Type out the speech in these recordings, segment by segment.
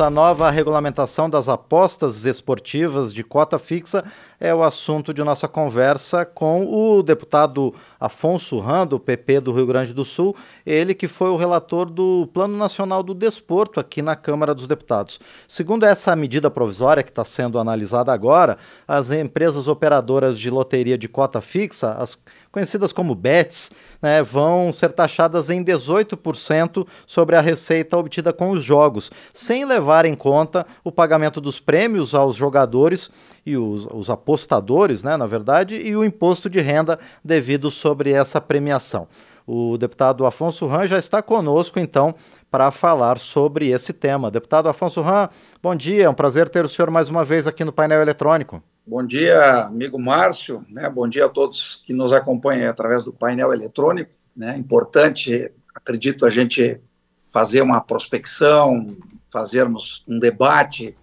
a nova regulamentação das apostas esportivas de cota fixa é o assunto de nossa conversa com o deputado Afonso Ram, do PP do Rio Grande do Sul, ele que foi o relator do Plano Nacional do Desporto aqui na Câmara dos Deputados. Segundo essa medida provisória que está sendo analisada agora, as empresas operadoras de loteria de cota fixa, as conhecidas como BETs, né, vão ser taxadas em 18% sobre a receita obtida com os jogos, sem levar em conta o pagamento dos prêmios aos jogadores e os, os apostadores, né, na verdade, e o imposto de renda devido sobre essa premiação. O deputado Afonso Ram já está conosco, então, para falar sobre esse tema. Deputado Afonso Ram, bom dia, é um prazer ter o senhor mais uma vez aqui no painel eletrônico. Bom dia, amigo Márcio, né? bom dia a todos que nos acompanham através do painel eletrônico. Né? Importante, acredito, a gente fazer uma prospecção, fazermos um debate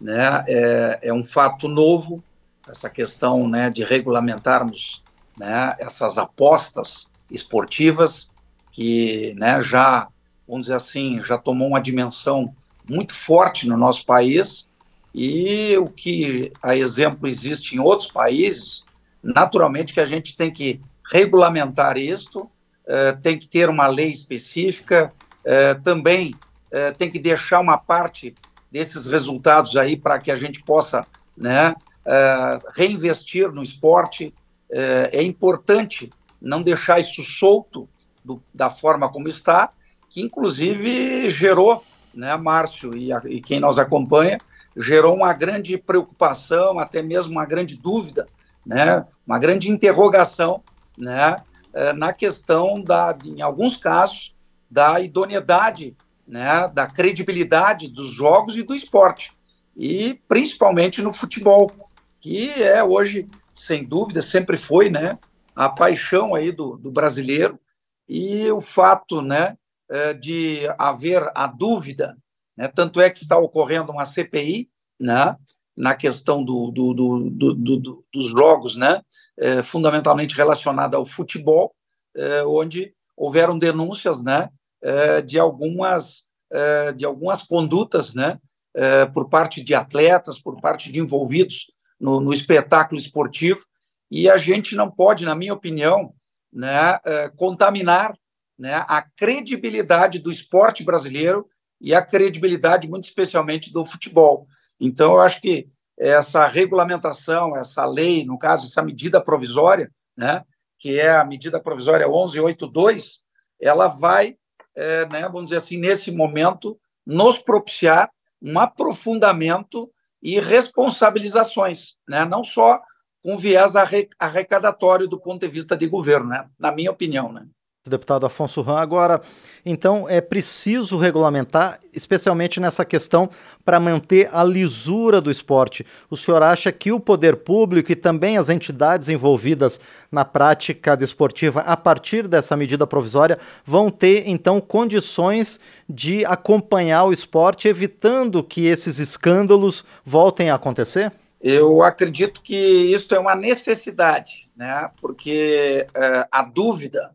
né, é, é um fato novo, essa questão né, de regulamentarmos né, essas apostas esportivas, que né, já, vamos dizer assim, já tomou uma dimensão muito forte no nosso país, e o que, a exemplo, existe em outros países, naturalmente que a gente tem que regulamentar isto, eh, tem que ter uma lei específica, eh, também eh, tem que deixar uma parte desses resultados aí para que a gente possa né, uh, reinvestir no esporte. Uh, é importante não deixar isso solto do, da forma como está, que inclusive gerou, né, Márcio e, a, e quem nos acompanha, gerou uma grande preocupação, até mesmo uma grande dúvida, né, uma grande interrogação, né, na questão da, em alguns casos, da idoneidade né, da credibilidade dos jogos e do esporte, e principalmente no futebol, que é hoje, sem dúvida, sempre foi né, a paixão aí do, do brasileiro, e o fato né, é, de haver a dúvida, né, tanto é que está ocorrendo uma CPI né, na questão do, do, do, do dos jogos, né, é, fundamentalmente relacionada ao futebol, é, onde houveram denúncias né, de algumas é, de algumas condutas, né, é, por parte de atletas, por parte de envolvidos no, no, espetáculo esportivo, e a gente não pode, na minha opinião, né, contaminar né, a credibilidade do esporte brasileiro e a credibilidade, muito especialmente, do futebol. Então, eu acho que essa regulamentação, essa lei, no caso, essa medida provisória, né, que é a medida provisória 1182, ela vai é, né, vamos dizer assim, nesse momento, nos propiciar um aprofundamento e responsabilizações, né, não só com viés arrecadatório do ponto de vista de governo, né, na minha opinião. Né deputado Afonso Ram. Agora, então, é preciso regulamentar, especialmente nessa questão, para manter a lisura do esporte. O senhor acha que o poder público e também as entidades envolvidas na prática desportiva, a partir dessa medida provisória, vão ter, então, condições de acompanhar o esporte, evitando que esses escândalos voltem a acontecer? Eu acredito que isso é uma necessidade, né? porque é, a dúvida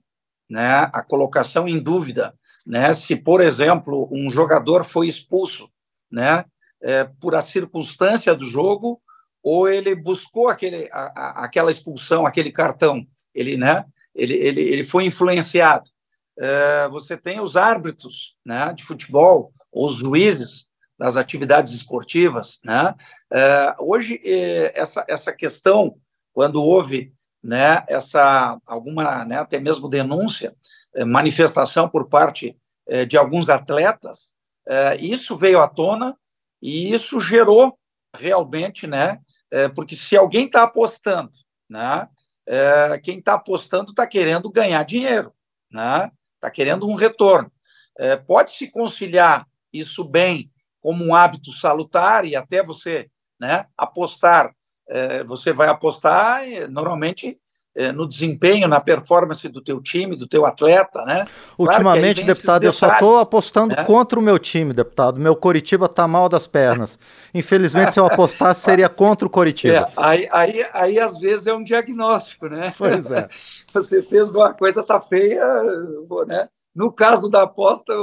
né, a colocação em dúvida, né, se, por exemplo, um jogador foi expulso né, é, por a circunstância do jogo ou ele buscou aquele, a, a, aquela expulsão, aquele cartão, ele, né, ele, ele, ele foi influenciado. É, você tem os árbitros né, de futebol, os juízes das atividades esportivas. Né? É, hoje, é, essa, essa questão, quando houve né, essa alguma, né, até mesmo denúncia, eh, manifestação por parte eh, de alguns atletas, eh, isso veio à tona e isso gerou realmente, né, porque se alguém está apostando, né, quem está apostando está querendo ganhar dinheiro, né, está querendo um retorno. pode se conciliar isso bem como um hábito salutar e até você, né, apostar é, você vai apostar normalmente é, no desempenho, na performance do teu time, do teu atleta, né? Ultimamente, claro deputado, eu só estou apostando né? contra o meu time, deputado. Meu Coritiba está mal das pernas. Infelizmente, se eu apostasse, seria contra o Coritiba. É, aí, aí, aí, às vezes, é um diagnóstico, né? Pois é. Você fez uma coisa, tá feia, né? No caso da aposta,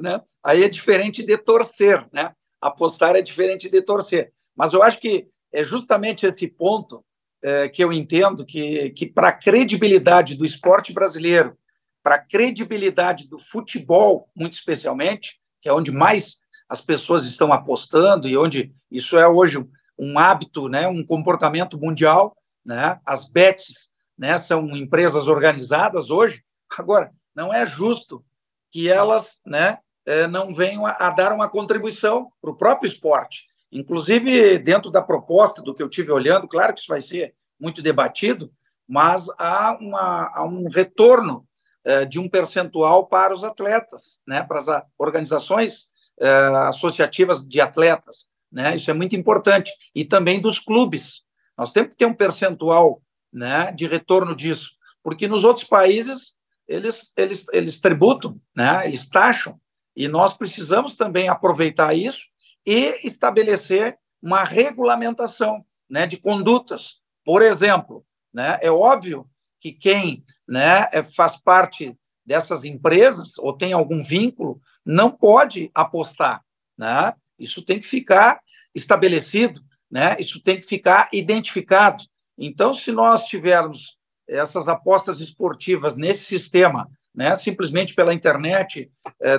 né? aí é diferente de torcer, né? apostar é diferente de torcer. Mas eu acho que é justamente esse ponto é, que eu entendo que, que para a credibilidade do esporte brasileiro, para a credibilidade do futebol, muito especialmente, que é onde mais as pessoas estão apostando e onde isso é hoje um hábito, né, um comportamento mundial, né? As bets, né, são empresas organizadas hoje. Agora, não é justo que elas, né, eh, não venham a, dar uma contribuição para o próprio esporte. Inclusive, dentro da proposta do que eu tive olhando, claro que isso vai ser muito debatido, mas há, uma, há um retorno eh, de um percentual para os atletas, né, para as organizações eh, associativas de atletas. Né? Isso é muito importante. E também dos clubes. Nós temos que ter um percentual né, de retorno disso, porque nos outros países eles, eles, eles tributam, né, eles taxam, e nós precisamos também aproveitar isso e estabelecer uma regulamentação né, de condutas. Por exemplo, né, é óbvio que quem né, é, faz parte dessas empresas ou tem algum vínculo não pode apostar. Né? Isso tem que ficar estabelecido, né? isso tem que ficar identificado. Então, se nós tivermos essas apostas esportivas nesse sistema, né, simplesmente pela internet,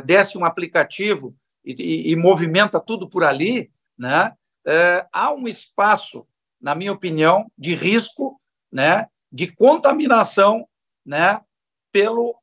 desce um aplicativo e, e, movimenta tudo por ali, né, é, há um espaço, na minha opinião, de risco, né, de contaminação, né, pelo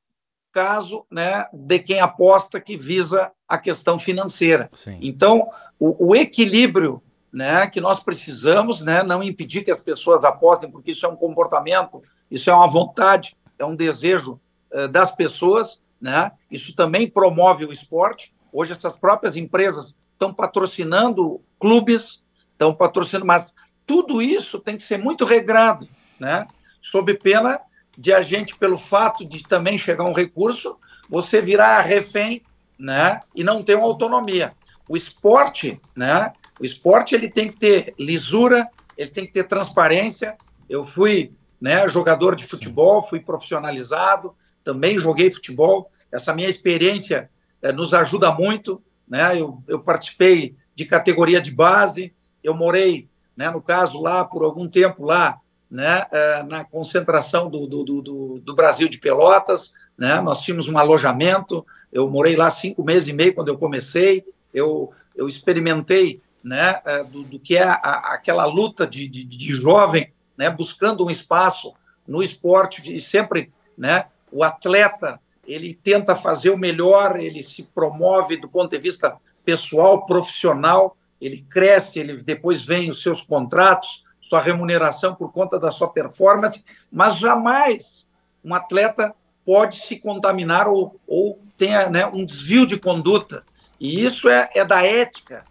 caso, né, de quem aposta que visa a questão financeira. Sim. Então, o, o equilíbrio né, que nós precisamos, né, não impedir que as pessoas apostem, porque isso é um comportamento, isso é uma vontade, é um desejo uh, das pessoas, né, isso também promove o esporte. Hoje, essas próprias empresas estão patrocinando clubes, estão patrocinando, mas tudo isso tem que ser muito regrado, né, sob pena de a gente, pelo fato de também chegar um recurso, você virar refém né, e não ter uma autonomia. O esporte, né, o esporte ele tem que ter lisura, ele tem que ter transparência. Eu fui né, jogador de futebol, fui profissionalizado, também joguei futebol. Essa minha experiência nos ajuda muito. Né? Eu, eu participei de categoria de base, eu morei, né, no caso, lá por algum tempo lá, né, é, na concentração do, do, do, do Brasil de Pelotas. Né? Nós tínhamos um alojamento, eu morei lá cinco meses e meio quando eu comecei, eu, eu experimentei né, é, do, do que é a, aquela luta de, de, de, jovem, né, buscando um espaço no esporte e sempre, né, o atleta ele tenta fazer o melhor, ele se promove do ponto de vista pessoal, profissional, ele cresce, ele depois vem os seus contratos, sua remuneração por conta da sua performance, mas jamais um atleta pode se contaminar ou, ou tenha né, um desvio de conduta. E isso é, é da ética,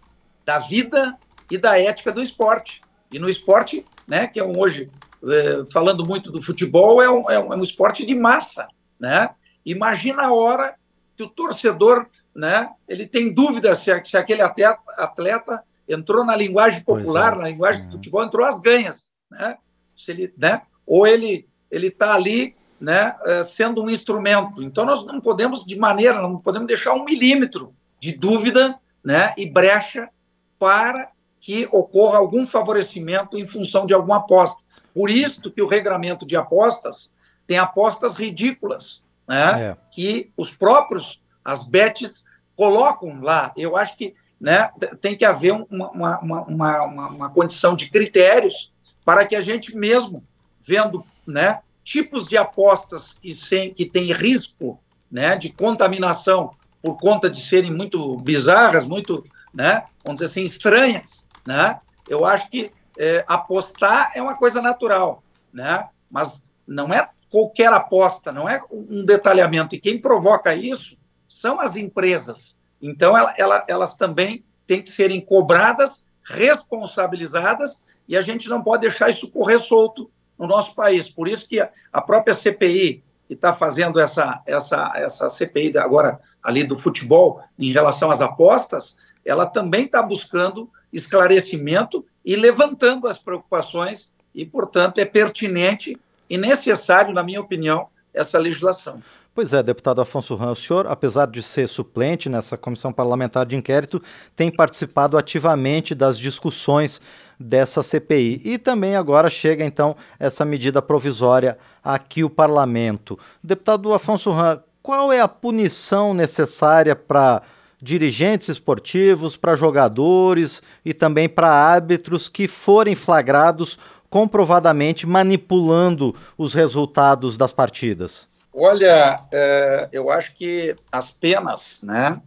da vida e da ética do esporte. E no esporte, né, que é um, hoje, é, falando muito do futebol, é um, é um, é um esporte de massa. Né? Imagina a hora que o torcedor né, ele tem dúvida se, se aquele atleta, atleta entrou na linguagem popular, é. na linguagem do uhum. futebol, entrou às ganhas. Né? Se ele, né? Ou ele ele está ali né, é, sendo um instrumento. Então, nós não podemos, de maneira, não podemos deixar um milímetro de dúvida né, e brecha para que ocorra algum favorecimento em função de alguma aposta. Por isso que o regramento de apostas tem apostas ridículas, né, é. que os próprios, as bets, colocam lá. Eu acho que né, tem que haver uma, uma, uma, uma, uma condição de critérios para que a gente mesmo, vendo né, tipos de apostas que, sem, que têm risco né, de contaminação por conta de serem muito bizarras, muito né? Vamos dizer assim, estranhas, né? Eu acho que é, apostar é uma coisa natural, né? Mas não é qualquer aposta, não é um detalhamento. E quem provoca isso são as empresas. Então, ela, ela, elas também têm que serem cobradas, responsabilizadas, e a gente não pode deixar isso correr solto no nosso país. Por isso que a própria CPI, que está fazendo essa, essa, essa CPI agora ali do futebol em relação às apostas, ela também está buscando esclarecimento e levantando as preocupações, e, portanto, é pertinente e necessário, na minha opinião, essa legislação. Pois é, deputado Afonso Ram, o senhor, apesar de ser suplente nessa comissão parlamentar de inquérito, tem participado ativamente das discussões dessa CPI. E também agora chega então essa medida provisória aqui o parlamento. Deputado Afonso Ram, qual é a punição necessária para dirigentes esportivos, para jogadores e também para árbitros que forem flagrados comprovadamente manipulando os resultados das partidas? Olha, é, eu acho que as penas, né,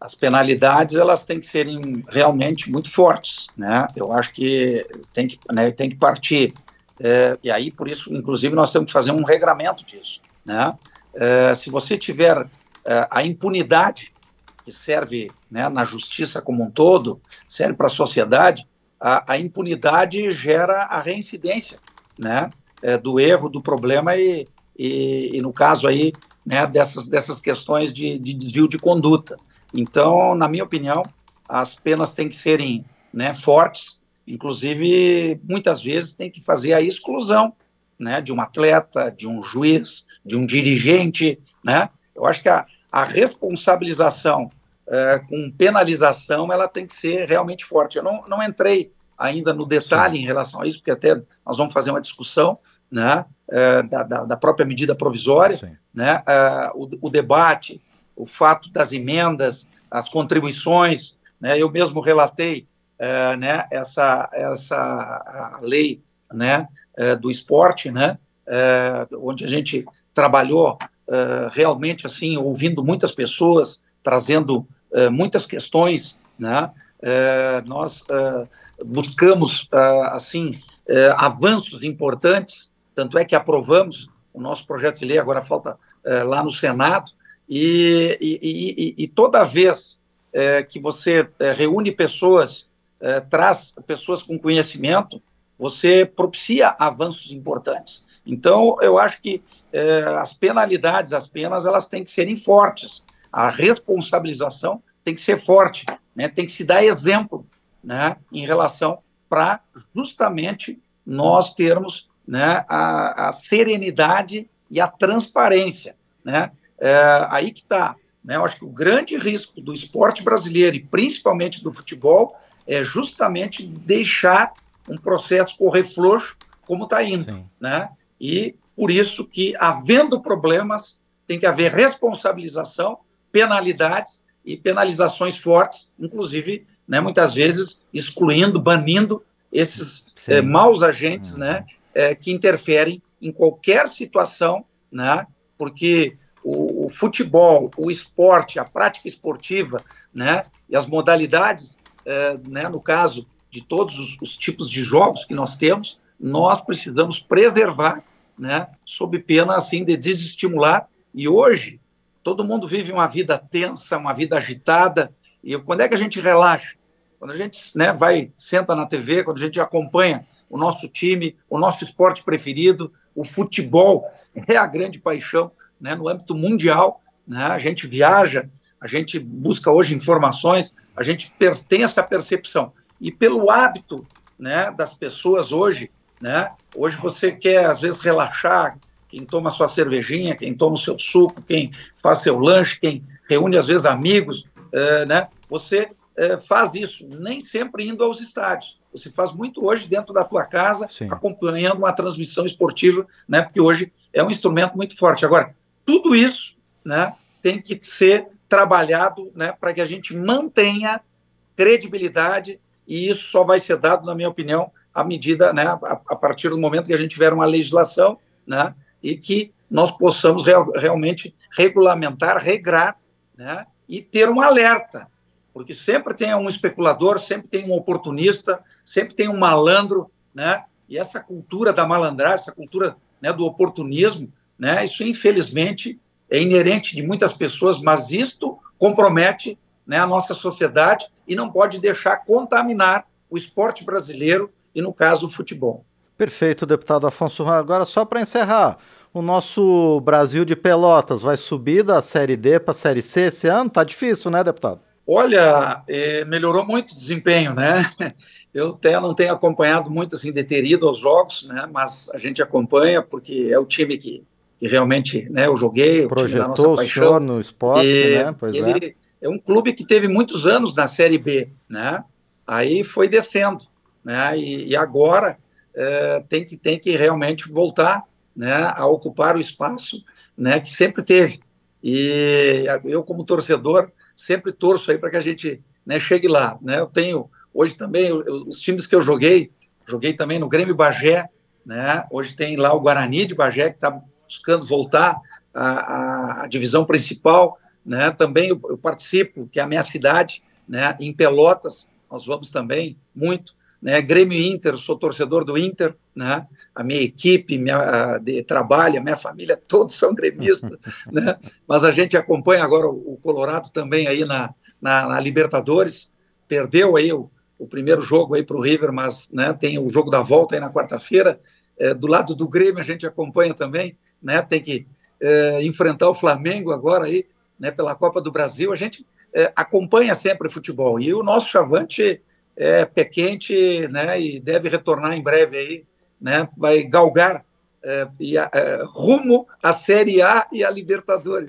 as penalidades, elas têm que serem realmente muito fortes, né? Eu acho que tem que, né, tem que partir. É, e aí, por isso, inclusive, nós temos que fazer um regramento disso, né? É, se você tiver é, a impunidade que serve né, na justiça como um todo, serve para a sociedade, a, a, impunidade gera a reincidência, né? É, do erro, do problema e, e, e no caso aí, né, dessas, dessas questões de, de, desvio de conduta. Então, na minha opinião, as penas têm que serem né, fortes, inclusive, muitas vezes tem que fazer a exclusão né, de um atleta, de um juiz, de um dirigente. Né? Eu acho que a, a responsabilização é, com penalização ela tem que ser realmente forte. Eu não, não entrei ainda no detalhe Sim. em relação a isso, porque até nós vamos fazer uma discussão, né, é, da, da, própria medida provisória, né, é, o, o, debate, o fato das emendas, as contribuições, né, eu mesmo relatei é, né, essa, essa lei né, é, do esporte, né, é, onde a gente trabalhou realmente assim, ouvindo muitas pessoas, trazendo muitas questões, né, nós buscamos assim avanços importantes tanto é que aprovamos o nosso projeto de lei, agora falta lá no Senado, e, e, e, e toda vez que você reúne pessoas, traz pessoas com conhecimento, você propicia avanços importantes. Então, eu acho que as penalidades, as penas, elas têm que serem fortes. A responsabilização tem que ser forte, né? tem que se dar exemplo né, em relação para justamente nós termos né, a, a serenidade e a transparência. Né? É, aí que está. Né? Eu acho que o grande risco do esporte brasileiro, e principalmente do futebol, é justamente deixar um processo correr frouxo como está indo. Né? E por isso que, havendo problemas, tem que haver responsabilização, penalidades e penalizações fortes, inclusive, né, muitas vezes, excluindo, banindo esses é, maus agentes, uhum. né, é, que interferem em qualquer situação, né? Porque o, o, futebol, o esporte, a prática esportiva, né? E as modalidades, é, né? No caso de todos os, os, tipos de jogos que nós temos, nós precisamos preservar, né? Sob pena assim de desestimular. E hoje todo mundo vive uma vida tensa, uma vida agitada. E quando é que a gente relaxa? Quando a gente né, vai, senta na TV, quando a gente acompanha o nosso time, o nosso esporte preferido, o futebol é a grande paixão né, no âmbito mundial. Né, a gente viaja, a gente busca hoje informações, a gente tem essa percepção. E pelo hábito né, das pessoas hoje, né, hoje você quer às vezes relaxar, quem toma sua cervejinha, quem toma o seu suco, quem faz seu lanche, quem reúne às vezes amigos, é, né, você é, faz isso, nem sempre indo aos estádios. Você faz muito hoje dentro da tua casa, Sim. acompanhando uma transmissão esportiva, né? Porque hoje é um instrumento muito forte. Agora, tudo isso, né? Tem que ser trabalhado, né? Para que a gente mantenha credibilidade e isso só vai ser dado, na minha opinião, à medida, né? A, a partir do momento que a gente tiver uma legislação, né? E que nós possamos real, realmente regulamentar, regrar, né? E ter um alerta porque sempre tem um especulador, sempre tem um oportunista, sempre tem um malandro, né? E essa cultura da malandragem, essa cultura né, do oportunismo, né? Isso infelizmente é inerente de muitas pessoas, mas isto compromete né, a nossa sociedade e não pode deixar contaminar o esporte brasileiro e, no caso, o futebol. Perfeito, deputado Afonso. Agora, só para encerrar, o nosso Brasil de Pelotas vai subir da Série D para a Série C esse ano? Tá difícil, né, deputado? Olha, é, melhorou muito o desempenho, né? Eu até não tenho acompanhado muito, assim, deterido aos jogos, né? Mas a gente acompanha porque é o time que que realmente né, eu joguei, o Projetou time da nossa paixão. O no esporte, e, né? Pois ele é. é um clube que teve muitos anos na Série B, né? Aí foi descendo, né? E, e agora é, tem, que, tem que realmente voltar né, a ocupar o espaço né, que sempre teve. E eu, como torcedor, sempre torço aí para que a gente né, chegue lá. Né? Eu tenho, hoje também, eu, os times que eu joguei, joguei também no Grêmio Bagé, né? hoje tem lá o Guarani de Bagé, que está buscando voltar à, à, divisão principal. Né? Também eu, eu, participo, que é a minha cidade, né? em Pelotas, nós vamos também muito. Né? Grêmio Inter, sou torcedor do Inter, né? a minha equipe minha, de trabalho, a minha família, todos são gremistas, né? mas a gente acompanha agora o, o Colorado também aí na, na, na, Libertadores, perdeu aí o, o primeiro jogo aí para o River, mas né, tem o jogo da volta aí na quarta-feira, é, do lado do Grêmio a gente acompanha também, né? tem que é, enfrentar o Flamengo agora aí, né, pela Copa do Brasil, a gente é, acompanha sempre o futebol, e o nosso chavante é pé quente, né, e deve retornar em breve aí, né, vai galgar é, e, é, rumo à Série A e à Libertadores.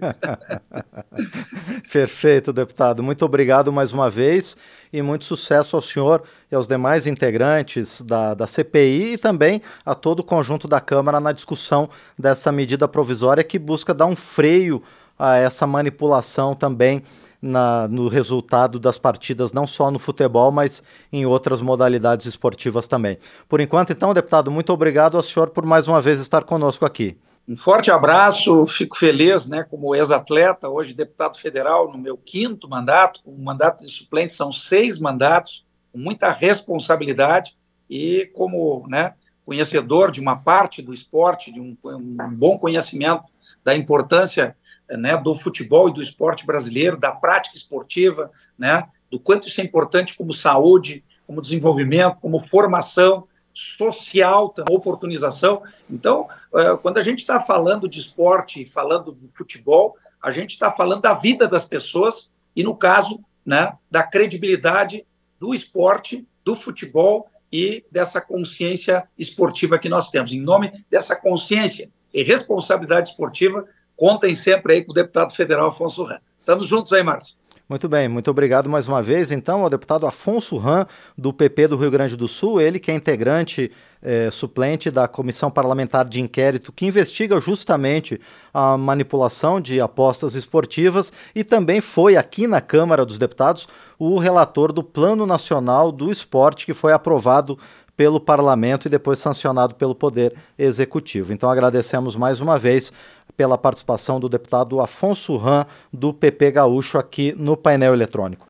Perfeito, deputado. Muito obrigado mais uma vez e muito sucesso ao senhor e aos demais integrantes da, da CPI e também a todo o conjunto da Câmara na discussão dessa medida provisória que busca dar um freio a essa manipulação também na, no resultado das partidas, não só no futebol, mas em outras modalidades esportivas também. Por enquanto, então, deputado, muito obrigado ao senhor por mais uma vez estar conosco aqui. Um forte abraço, fico feliz, né, como ex-atleta, hoje deputado federal, no meu quinto mandato, o mandato de suplente são seis mandatos, com muita responsabilidade e como, né, conhecedor de uma parte do esporte, de um, um bom conhecimento da importância né, do futebol e do esporte brasileiro, da prática esportiva, né, do quanto isso é importante como saúde, como desenvolvimento, como formação social, oportunização. Então, é, quando a gente está falando de esporte, falando do futebol, a gente está falando da vida das pessoas e, no caso, né, da credibilidade do esporte, do futebol e dessa consciência esportiva que nós temos. Em nome dessa consciência e responsabilidade esportiva, contem sempre aí com o deputado federal Afonso Ram. Estamos juntos aí, Márcio. Muito bem, muito obrigado mais uma vez, então, ao deputado Afonso Ram, do PP do Rio Grande do Sul, ele que é integrante é, suplente da Comissão Parlamentar de Inquérito que investiga justamente a manipulação de apostas esportivas e também foi aqui na Câmara dos Deputados o relator do Plano Nacional do Esporte que foi aprovado pelo parlamento e depois sancionado pelo Poder Executivo. Então agradecemos mais uma vez pela participação do deputado Afonso Ram, do PP Gaúcho, aqui no painel eletrônico.